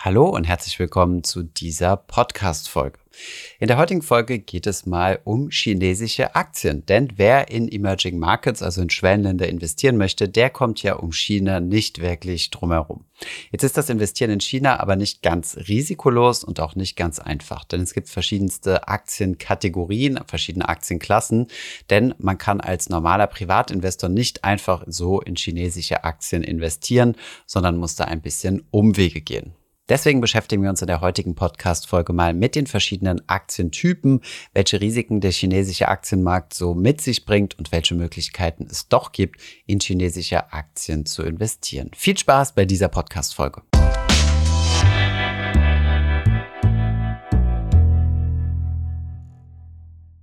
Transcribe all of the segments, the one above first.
Hallo und herzlich willkommen zu dieser Podcast-Folge. In der heutigen Folge geht es mal um chinesische Aktien. Denn wer in Emerging Markets, also in Schwellenländer investieren möchte, der kommt ja um China nicht wirklich drumherum. Jetzt ist das Investieren in China aber nicht ganz risikolos und auch nicht ganz einfach. Denn es gibt verschiedenste Aktienkategorien, verschiedene Aktienklassen. Denn man kann als normaler Privatinvestor nicht einfach so in chinesische Aktien investieren, sondern muss da ein bisschen Umwege gehen. Deswegen beschäftigen wir uns in der heutigen Podcast-Folge mal mit den verschiedenen Aktientypen, welche Risiken der chinesische Aktienmarkt so mit sich bringt und welche Möglichkeiten es doch gibt, in chinesische Aktien zu investieren. Viel Spaß bei dieser Podcast-Folge.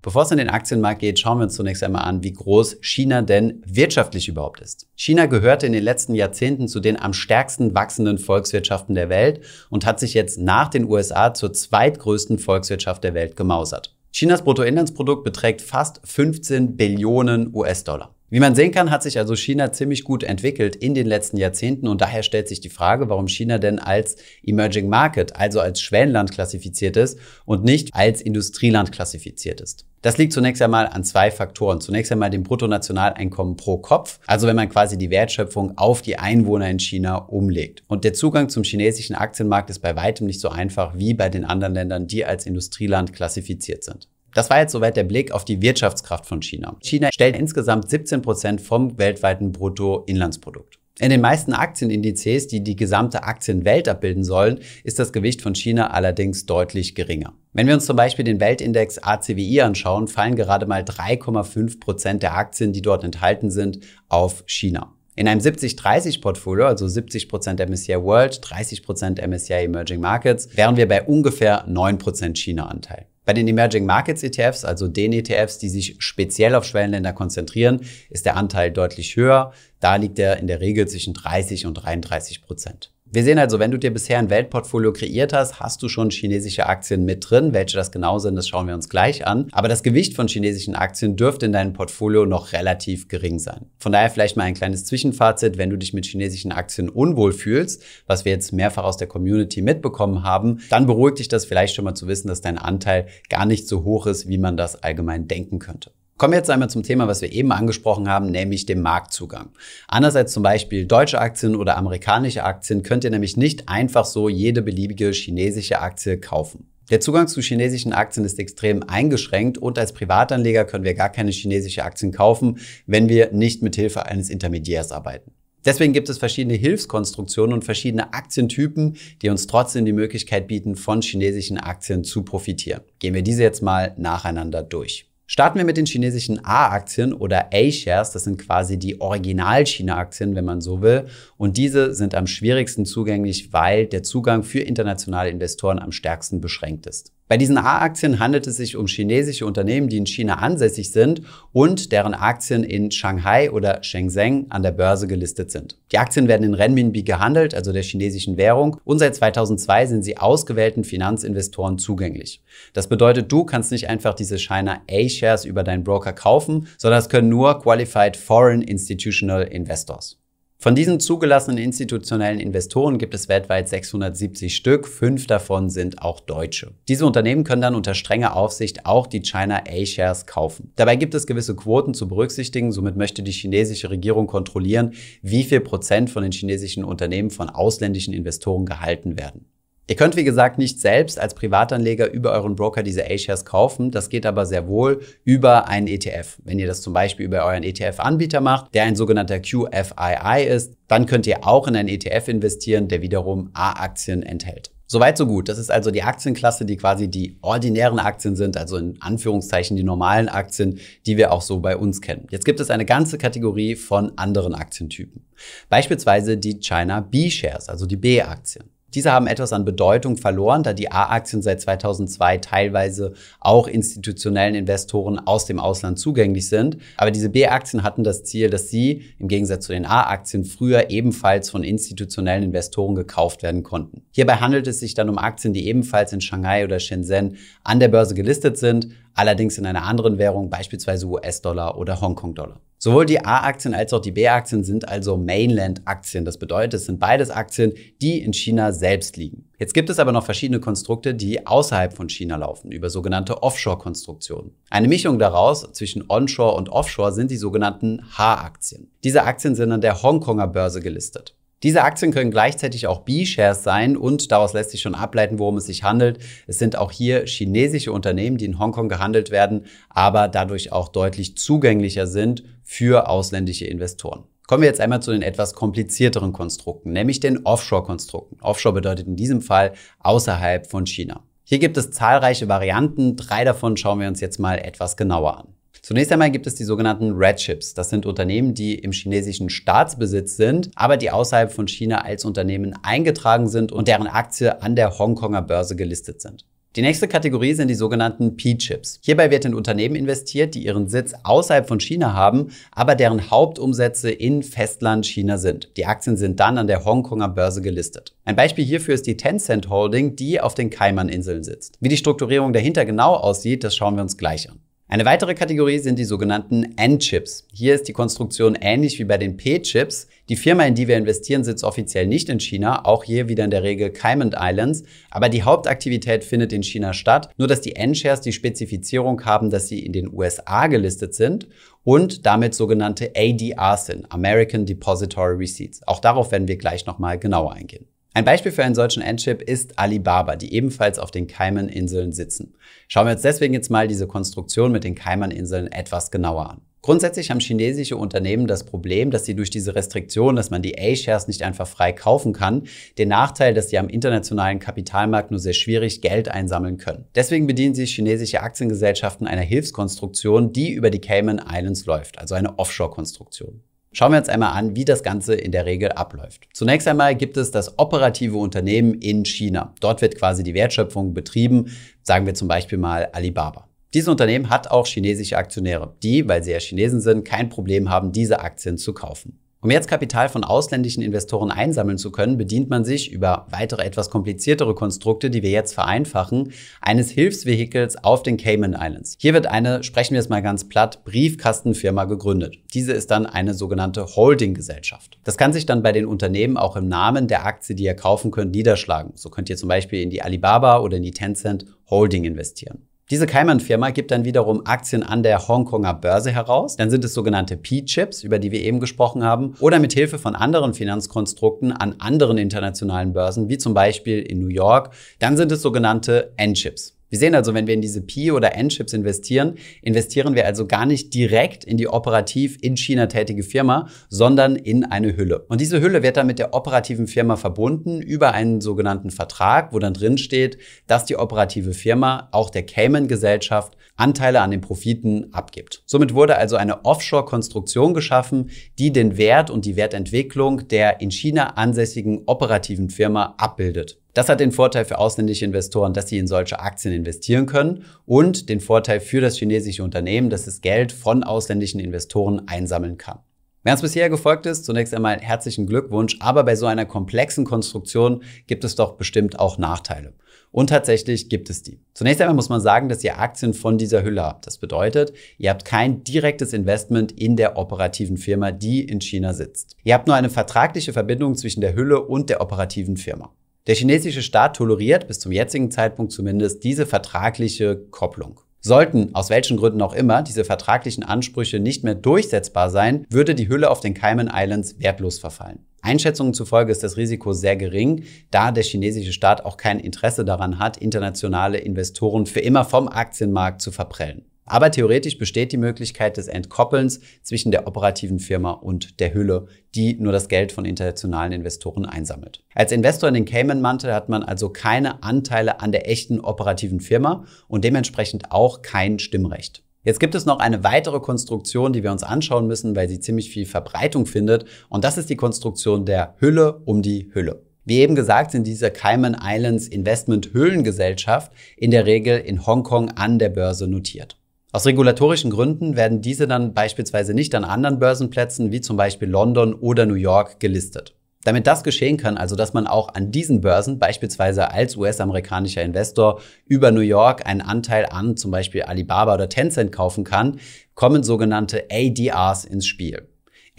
Bevor es in den Aktienmarkt geht, schauen wir uns zunächst einmal an, wie groß China denn wirtschaftlich überhaupt ist. China gehörte in den letzten Jahrzehnten zu den am stärksten wachsenden Volkswirtschaften der Welt und hat sich jetzt nach den USA zur zweitgrößten Volkswirtschaft der Welt gemausert. Chinas Bruttoinlandsprodukt beträgt fast 15 Billionen US-Dollar. Wie man sehen kann, hat sich also China ziemlich gut entwickelt in den letzten Jahrzehnten und daher stellt sich die Frage, warum China denn als Emerging Market, also als Schwellenland klassifiziert ist und nicht als Industrieland klassifiziert ist. Das liegt zunächst einmal an zwei Faktoren. Zunächst einmal dem Bruttonationaleinkommen pro Kopf, also wenn man quasi die Wertschöpfung auf die Einwohner in China umlegt. Und der Zugang zum chinesischen Aktienmarkt ist bei weitem nicht so einfach wie bei den anderen Ländern, die als Industrieland klassifiziert sind. Das war jetzt soweit der Blick auf die Wirtschaftskraft von China. China stellt insgesamt 17 Prozent vom weltweiten Bruttoinlandsprodukt. In den meisten Aktienindizes, die die gesamte Aktienwelt abbilden sollen, ist das Gewicht von China allerdings deutlich geringer. Wenn wir uns zum Beispiel den Weltindex ACWI anschauen, fallen gerade mal 3,5 Prozent der Aktien, die dort enthalten sind, auf China. In einem 70-30-Portfolio, also 70% MSCI World, 30% MSCI Emerging Markets, wären wir bei ungefähr 9% China-Anteil. Bei den Emerging Markets ETFs, also den ETFs, die sich speziell auf Schwellenländer konzentrieren, ist der Anteil deutlich höher. Da liegt er in der Regel zwischen 30 und 33 Prozent. Wir sehen also, wenn du dir bisher ein Weltportfolio kreiert hast, hast du schon chinesische Aktien mit drin. Welche das genau sind, das schauen wir uns gleich an. Aber das Gewicht von chinesischen Aktien dürfte in deinem Portfolio noch relativ gering sein. Von daher vielleicht mal ein kleines Zwischenfazit, wenn du dich mit chinesischen Aktien unwohl fühlst, was wir jetzt mehrfach aus der Community mitbekommen haben, dann beruhigt dich das vielleicht schon mal zu wissen, dass dein Anteil gar nicht so hoch ist, wie man das allgemein denken könnte. Kommen wir jetzt einmal zum Thema, was wir eben angesprochen haben, nämlich dem Marktzugang. Anders als zum Beispiel deutsche Aktien oder amerikanische Aktien könnt ihr nämlich nicht einfach so jede beliebige chinesische Aktie kaufen. Der Zugang zu chinesischen Aktien ist extrem eingeschränkt und als Privatanleger können wir gar keine chinesische Aktien kaufen, wenn wir nicht mit Hilfe eines Intermediärs arbeiten. Deswegen gibt es verschiedene Hilfskonstruktionen und verschiedene Aktientypen, die uns trotzdem die Möglichkeit bieten, von chinesischen Aktien zu profitieren. Gehen wir diese jetzt mal nacheinander durch. Starten wir mit den chinesischen A-Aktien oder A-Shares. Das sind quasi die Original-China-Aktien, wenn man so will. Und diese sind am schwierigsten zugänglich, weil der Zugang für internationale Investoren am stärksten beschränkt ist. Bei diesen A-Aktien handelt es sich um chinesische Unternehmen, die in China ansässig sind und deren Aktien in Shanghai oder Shenzhen an der Börse gelistet sind. Die Aktien werden in Renminbi gehandelt, also der chinesischen Währung, und seit 2002 sind sie ausgewählten Finanzinvestoren zugänglich. Das bedeutet, du kannst nicht einfach diese China A-Shares über deinen Broker kaufen, sondern es können nur Qualified Foreign Institutional Investors. Von diesen zugelassenen institutionellen Investoren gibt es weltweit 670 Stück, fünf davon sind auch Deutsche. Diese Unternehmen können dann unter strenger Aufsicht auch die China A-Shares kaufen. Dabei gibt es gewisse Quoten zu berücksichtigen, somit möchte die chinesische Regierung kontrollieren, wie viel Prozent von den chinesischen Unternehmen von ausländischen Investoren gehalten werden. Ihr könnt, wie gesagt, nicht selbst als Privatanleger über euren Broker diese A-Shares kaufen. Das geht aber sehr wohl über einen ETF. Wenn ihr das zum Beispiel über euren ETF-Anbieter macht, der ein sogenannter QFII ist, dann könnt ihr auch in einen ETF investieren, der wiederum A-Aktien enthält. Soweit so gut. Das ist also die Aktienklasse, die quasi die ordinären Aktien sind, also in Anführungszeichen die normalen Aktien, die wir auch so bei uns kennen. Jetzt gibt es eine ganze Kategorie von anderen Aktientypen. Beispielsweise die China B-Shares, also die B-Aktien. Diese haben etwas an Bedeutung verloren, da die A-Aktien seit 2002 teilweise auch institutionellen Investoren aus dem Ausland zugänglich sind. Aber diese B-Aktien hatten das Ziel, dass sie im Gegensatz zu den A-Aktien früher ebenfalls von institutionellen Investoren gekauft werden konnten. Hierbei handelt es sich dann um Aktien, die ebenfalls in Shanghai oder Shenzhen an der Börse gelistet sind, allerdings in einer anderen Währung, beispielsweise US-Dollar oder Hongkong-Dollar. Sowohl die A-Aktien als auch die B-Aktien sind also Mainland-Aktien. Das bedeutet, es sind beides Aktien, die in China selbst liegen. Jetzt gibt es aber noch verschiedene Konstrukte, die außerhalb von China laufen, über sogenannte Offshore-Konstruktionen. Eine Mischung daraus zwischen Onshore und Offshore sind die sogenannten H-Aktien. Diese Aktien sind an der Hongkonger Börse gelistet. Diese Aktien können gleichzeitig auch B-Shares sein und daraus lässt sich schon ableiten, worum es sich handelt. Es sind auch hier chinesische Unternehmen, die in Hongkong gehandelt werden, aber dadurch auch deutlich zugänglicher sind für ausländische Investoren. Kommen wir jetzt einmal zu den etwas komplizierteren Konstrukten, nämlich den Offshore-Konstrukten. Offshore bedeutet in diesem Fall außerhalb von China. Hier gibt es zahlreiche Varianten. Drei davon schauen wir uns jetzt mal etwas genauer an. Zunächst einmal gibt es die sogenannten Red Chips. Das sind Unternehmen, die im chinesischen Staatsbesitz sind, aber die außerhalb von China als Unternehmen eingetragen sind und deren Aktie an der Hongkonger Börse gelistet sind. Die nächste Kategorie sind die sogenannten P-Chips. Hierbei wird in Unternehmen investiert, die ihren Sitz außerhalb von China haben, aber deren Hauptumsätze in Festland China sind. Die Aktien sind dann an der Hongkonger Börse gelistet. Ein Beispiel hierfür ist die Tencent Holding, die auf den Kaiman-Inseln sitzt. Wie die Strukturierung dahinter genau aussieht, das schauen wir uns gleich an. Eine weitere Kategorie sind die sogenannten N-Chips. Hier ist die Konstruktion ähnlich wie bei den P-Chips. Die Firma, in die wir investieren, sitzt offiziell nicht in China, auch hier wieder in der Regel Cayman Islands, aber die Hauptaktivität findet in China statt, nur dass die N-Shares die Spezifizierung haben, dass sie in den USA gelistet sind und damit sogenannte ADRs sind, American Depository Receipts. Auch darauf werden wir gleich nochmal genauer eingehen. Ein Beispiel für einen solchen Endchip ist Alibaba, die ebenfalls auf den Cayman-Inseln sitzen. Schauen wir uns deswegen jetzt mal diese Konstruktion mit den Cayman-Inseln etwas genauer an. Grundsätzlich haben chinesische Unternehmen das Problem, dass sie durch diese Restriktion, dass man die A-Shares nicht einfach frei kaufen kann, den Nachteil, dass sie am internationalen Kapitalmarkt nur sehr schwierig Geld einsammeln können. Deswegen bedienen sich chinesische Aktiengesellschaften einer Hilfskonstruktion, die über die Cayman Islands läuft, also eine Offshore-Konstruktion. Schauen wir uns einmal an, wie das Ganze in der Regel abläuft. Zunächst einmal gibt es das operative Unternehmen in China. Dort wird quasi die Wertschöpfung betrieben, sagen wir zum Beispiel mal Alibaba. Dieses Unternehmen hat auch chinesische Aktionäre, die, weil sie ja Chinesen sind, kein Problem haben, diese Aktien zu kaufen. Um jetzt Kapital von ausländischen Investoren einsammeln zu können, bedient man sich über weitere etwas kompliziertere Konstrukte, die wir jetzt vereinfachen, eines Hilfsvehikels auf den Cayman Islands. Hier wird eine, sprechen wir es mal ganz platt, Briefkastenfirma gegründet. Diese ist dann eine sogenannte Holding-Gesellschaft. Das kann sich dann bei den Unternehmen auch im Namen der Aktie, die ihr kaufen könnt, niederschlagen. So könnt ihr zum Beispiel in die Alibaba oder in die Tencent Holding investieren. Diese Cayman-Firma gibt dann wiederum Aktien an der Hongkonger Börse heraus. Dann sind es sogenannte P-Chips, über die wir eben gesprochen haben, oder mit Hilfe von anderen Finanzkonstrukten an anderen internationalen Börsen, wie zum Beispiel in New York. Dann sind es sogenannte N-Chips. Wir sehen also, wenn wir in diese P- oder N-Chips investieren, investieren wir also gar nicht direkt in die operativ in China tätige Firma, sondern in eine Hülle. Und diese Hülle wird dann mit der operativen Firma verbunden über einen sogenannten Vertrag, wo dann drin steht, dass die operative Firma auch der Cayman-Gesellschaft Anteile an den Profiten abgibt. Somit wurde also eine Offshore-Konstruktion geschaffen, die den Wert und die Wertentwicklung der in China ansässigen operativen Firma abbildet. Das hat den Vorteil für ausländische Investoren, dass sie in solche Aktien investieren können und den Vorteil für das chinesische Unternehmen, dass es Geld von ausländischen Investoren einsammeln kann. Wer uns bisher gefolgt ist, zunächst einmal herzlichen Glückwunsch, aber bei so einer komplexen Konstruktion gibt es doch bestimmt auch Nachteile. Und tatsächlich gibt es die. Zunächst einmal muss man sagen, dass ihr Aktien von dieser Hülle habt. Das bedeutet, ihr habt kein direktes Investment in der operativen Firma, die in China sitzt. Ihr habt nur eine vertragliche Verbindung zwischen der Hülle und der operativen Firma. Der chinesische Staat toleriert bis zum jetzigen Zeitpunkt zumindest diese vertragliche Kopplung. Sollten, aus welchen Gründen auch immer, diese vertraglichen Ansprüche nicht mehr durchsetzbar sein, würde die Hülle auf den Cayman Islands wertlos verfallen. Einschätzungen zufolge ist das Risiko sehr gering, da der chinesische Staat auch kein Interesse daran hat, internationale Investoren für immer vom Aktienmarkt zu verprellen. Aber theoretisch besteht die Möglichkeit des Entkoppelns zwischen der operativen Firma und der Hülle, die nur das Geld von internationalen Investoren einsammelt. Als Investor in den Cayman-Mantel hat man also keine Anteile an der echten operativen Firma und dementsprechend auch kein Stimmrecht. Jetzt gibt es noch eine weitere Konstruktion, die wir uns anschauen müssen, weil sie ziemlich viel Verbreitung findet. Und das ist die Konstruktion der Hülle um die Hülle. Wie eben gesagt, sind diese Cayman Islands Investment Hüllengesellschaft in der Regel in Hongkong an der Börse notiert. Aus regulatorischen Gründen werden diese dann beispielsweise nicht an anderen Börsenplätzen wie zum Beispiel London oder New York gelistet. Damit das geschehen kann, also dass man auch an diesen Börsen beispielsweise als US-amerikanischer Investor über New York einen Anteil an zum Beispiel Alibaba oder Tencent kaufen kann, kommen sogenannte ADRs ins Spiel.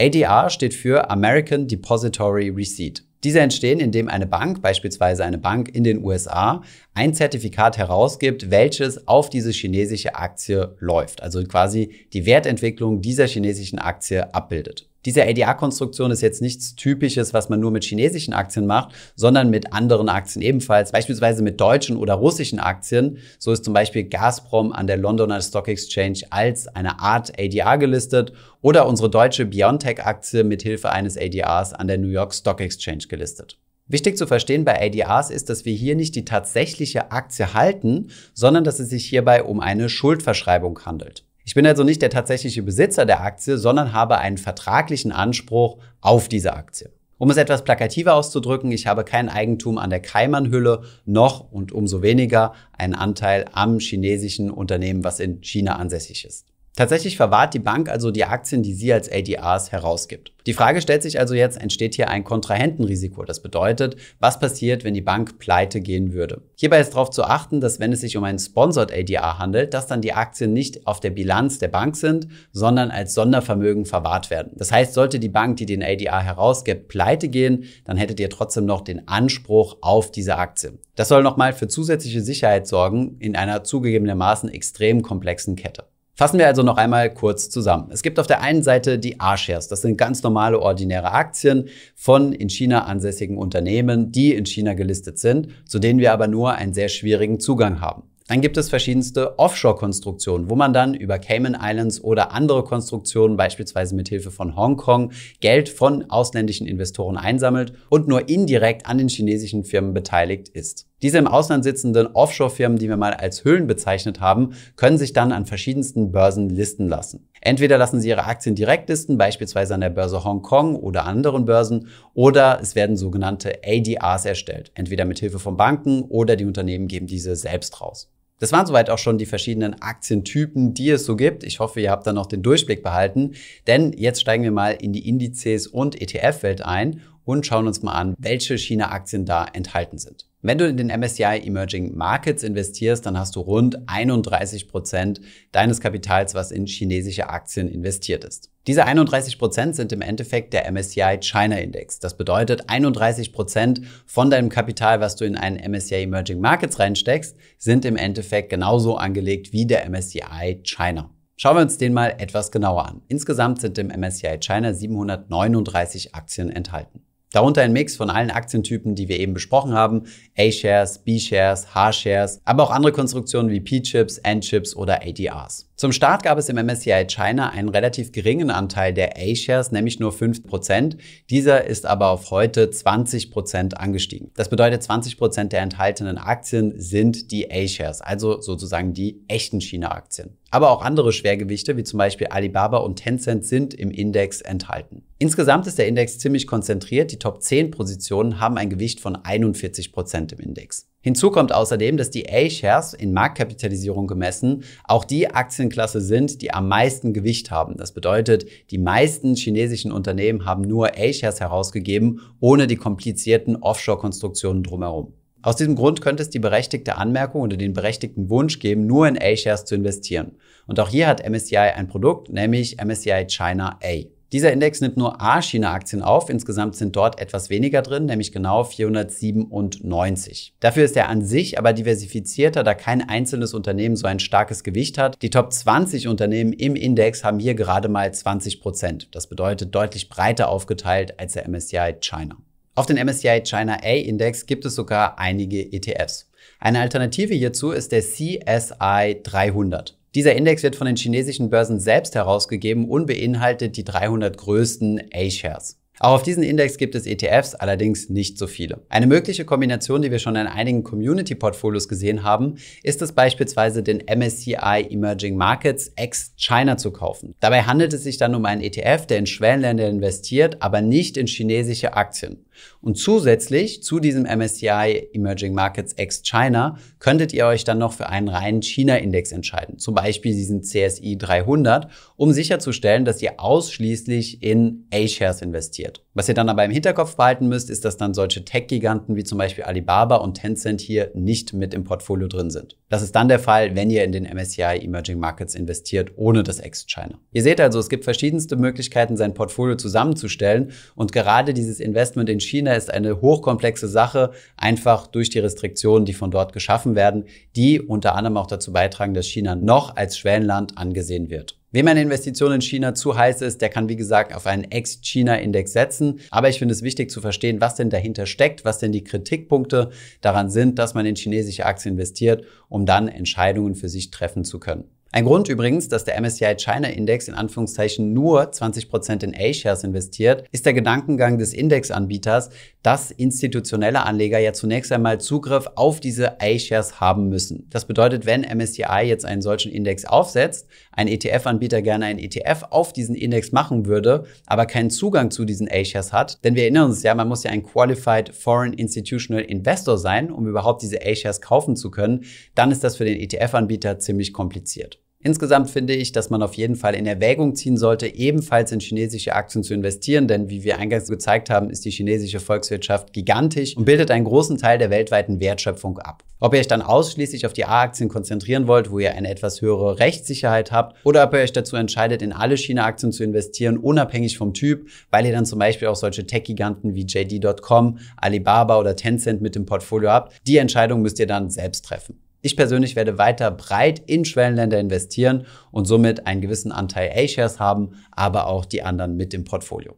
ADR steht für American Depository Receipt. Diese entstehen, indem eine Bank, beispielsweise eine Bank in den USA, ein Zertifikat herausgibt, welches auf diese chinesische Aktie läuft, also quasi die Wertentwicklung dieser chinesischen Aktie abbildet. Diese ADR-Konstruktion ist jetzt nichts Typisches, was man nur mit chinesischen Aktien macht, sondern mit anderen Aktien ebenfalls, beispielsweise mit deutschen oder russischen Aktien. So ist zum Beispiel Gazprom an der Londoner Stock Exchange als eine Art ADR gelistet oder unsere deutsche Biontech-Aktie mit Hilfe eines ADRs an der New York Stock Exchange gelistet. Wichtig zu verstehen bei ADRs ist, dass wir hier nicht die tatsächliche Aktie halten, sondern dass es sich hierbei um eine Schuldverschreibung handelt. Ich bin also nicht der tatsächliche Besitzer der Aktie, sondern habe einen vertraglichen Anspruch auf diese Aktie. Um es etwas plakativer auszudrücken, ich habe kein Eigentum an der Kaiman-Hülle, noch und umso weniger einen Anteil am chinesischen Unternehmen, was in China ansässig ist. Tatsächlich verwahrt die Bank also die Aktien, die sie als ADRs herausgibt. Die Frage stellt sich also jetzt, entsteht hier ein Kontrahentenrisiko? Das bedeutet, was passiert, wenn die Bank pleite gehen würde? Hierbei ist darauf zu achten, dass wenn es sich um einen Sponsored ADR handelt, dass dann die Aktien nicht auf der Bilanz der Bank sind, sondern als Sondervermögen verwahrt werden. Das heißt, sollte die Bank, die den ADR herausgibt, pleite gehen, dann hättet ihr trotzdem noch den Anspruch auf diese Aktie. Das soll nochmal für zusätzliche Sicherheit sorgen in einer zugegebenermaßen extrem komplexen Kette. Fassen wir also noch einmal kurz zusammen. Es gibt auf der einen Seite die A-Shares. Das sind ganz normale, ordinäre Aktien von in China ansässigen Unternehmen, die in China gelistet sind, zu denen wir aber nur einen sehr schwierigen Zugang haben. Dann gibt es verschiedenste Offshore-Konstruktionen, wo man dann über Cayman Islands oder andere Konstruktionen, beispielsweise mit Hilfe von Hongkong, Geld von ausländischen Investoren einsammelt und nur indirekt an den chinesischen Firmen beteiligt ist. Diese im Ausland sitzenden Offshore-Firmen, die wir mal als Höhlen bezeichnet haben, können sich dann an verschiedensten Börsen listen lassen. Entweder lassen sie ihre Aktien direkt listen, beispielsweise an der Börse Hongkong oder anderen Börsen, oder es werden sogenannte ADRs erstellt, entweder mit Hilfe von Banken oder die Unternehmen geben diese selbst raus. Das waren soweit auch schon die verschiedenen Aktientypen, die es so gibt. Ich hoffe, ihr habt da noch den Durchblick behalten, denn jetzt steigen wir mal in die Indizes und ETF-Welt ein und schauen uns mal an, welche China-Aktien da enthalten sind. Wenn du in den MSCI Emerging Markets investierst, dann hast du rund 31 Prozent deines Kapitals, was in chinesische Aktien investiert ist. Diese 31 Prozent sind im Endeffekt der MSCI China Index. Das bedeutet, 31 Prozent von deinem Kapital, was du in einen MSCI Emerging Markets reinsteckst, sind im Endeffekt genauso angelegt wie der MSCI China. Schauen wir uns den mal etwas genauer an. Insgesamt sind im MSCI China 739 Aktien enthalten. Darunter ein Mix von allen Aktientypen, die wir eben besprochen haben. A-Shares, B-Shares, H-Shares, aber auch andere Konstruktionen wie P-Chips, N-Chips oder ADRs. Zum Start gab es im MSCI China einen relativ geringen Anteil der A-Shares, nämlich nur 5%. Dieser ist aber auf heute 20% angestiegen. Das bedeutet, 20% der enthaltenen Aktien sind die A-Shares, also sozusagen die echten China-Aktien. Aber auch andere Schwergewichte, wie zum Beispiel Alibaba und Tencent, sind im Index enthalten. Insgesamt ist der Index ziemlich konzentriert. Die Top 10 Positionen haben ein Gewicht von 41% im Index. Hinzu kommt außerdem, dass die A-Shares in Marktkapitalisierung gemessen auch die Aktienklasse sind, die am meisten Gewicht haben. Das bedeutet, die meisten chinesischen Unternehmen haben nur A-Shares herausgegeben, ohne die komplizierten Offshore-Konstruktionen drumherum. Aus diesem Grund könnte es die berechtigte Anmerkung oder den berechtigten Wunsch geben, nur in A-Shares zu investieren. Und auch hier hat MSCI ein Produkt, nämlich MSCI China A. Dieser Index nimmt nur A-China-Aktien auf. Insgesamt sind dort etwas weniger drin, nämlich genau 497. Dafür ist er an sich aber diversifizierter, da kein einzelnes Unternehmen so ein starkes Gewicht hat. Die Top 20 Unternehmen im Index haben hier gerade mal 20 Prozent. Das bedeutet deutlich breiter aufgeteilt als der MSCI China. Auf den MSCI China A-Index gibt es sogar einige ETFs. Eine Alternative hierzu ist der CSI 300. Dieser Index wird von den chinesischen Börsen selbst herausgegeben und beinhaltet die 300 größten A-Shares. Auch auf diesen Index gibt es ETFs, allerdings nicht so viele. Eine mögliche Kombination, die wir schon in einigen Community-Portfolios gesehen haben, ist es beispielsweise den MSCI Emerging Markets ex China zu kaufen. Dabei handelt es sich dann um einen ETF, der in Schwellenländer investiert, aber nicht in chinesische Aktien. Und zusätzlich zu diesem MSCI Emerging Markets ex China könntet ihr euch dann noch für einen reinen China-Index entscheiden, zum Beispiel diesen CSI 300, um sicherzustellen, dass ihr ausschließlich in A-Shares investiert. Was ihr dann aber im Hinterkopf behalten müsst, ist, dass dann solche Tech-Giganten wie zum Beispiel Alibaba und Tencent hier nicht mit im Portfolio drin sind. Das ist dann der Fall, wenn ihr in den MSCI Emerging Markets investiert, ohne das Ex-China. Ihr seht also, es gibt verschiedenste Möglichkeiten, sein Portfolio zusammenzustellen und gerade dieses Investment in China ist eine hochkomplexe Sache, einfach durch die Restriktionen, die von dort geschaffen werden, die unter anderem auch dazu beitragen, dass China noch als Schwellenland angesehen wird. Wem eine Investition in China zu heiß ist, der kann wie gesagt auf einen Ex-China-Index setzen. Aber ich finde es wichtig zu verstehen, was denn dahinter steckt, was denn die Kritikpunkte daran sind, dass man in chinesische Aktien investiert, um dann Entscheidungen für sich treffen zu können. Ein Grund übrigens, dass der MSCI China Index in Anführungszeichen nur 20% in A-Shares investiert, ist der Gedankengang des Indexanbieters, dass institutionelle Anleger ja zunächst einmal Zugriff auf diese A-Shares haben müssen. Das bedeutet, wenn MSCI jetzt einen solchen Index aufsetzt, ein ETF-Anbieter gerne einen ETF auf diesen Index machen würde, aber keinen Zugang zu diesen A-Shares hat, denn wir erinnern uns ja, man muss ja ein Qualified Foreign Institutional Investor sein, um überhaupt diese A-Shares kaufen zu können, dann ist das für den ETF-Anbieter ziemlich kompliziert. Insgesamt finde ich, dass man auf jeden Fall in Erwägung ziehen sollte, ebenfalls in chinesische Aktien zu investieren, denn wie wir eingangs gezeigt haben, ist die chinesische Volkswirtschaft gigantisch und bildet einen großen Teil der weltweiten Wertschöpfung ab. Ob ihr euch dann ausschließlich auf die A-Aktien konzentrieren wollt, wo ihr eine etwas höhere Rechtssicherheit habt, oder ob ihr euch dazu entscheidet, in alle China-Aktien zu investieren, unabhängig vom Typ, weil ihr dann zum Beispiel auch solche Tech-Giganten wie JD.com, Alibaba oder Tencent mit dem Portfolio habt, die Entscheidung müsst ihr dann selbst treffen. Ich persönlich werde weiter breit in Schwellenländer investieren und somit einen gewissen Anteil A-Shares haben, aber auch die anderen mit im Portfolio.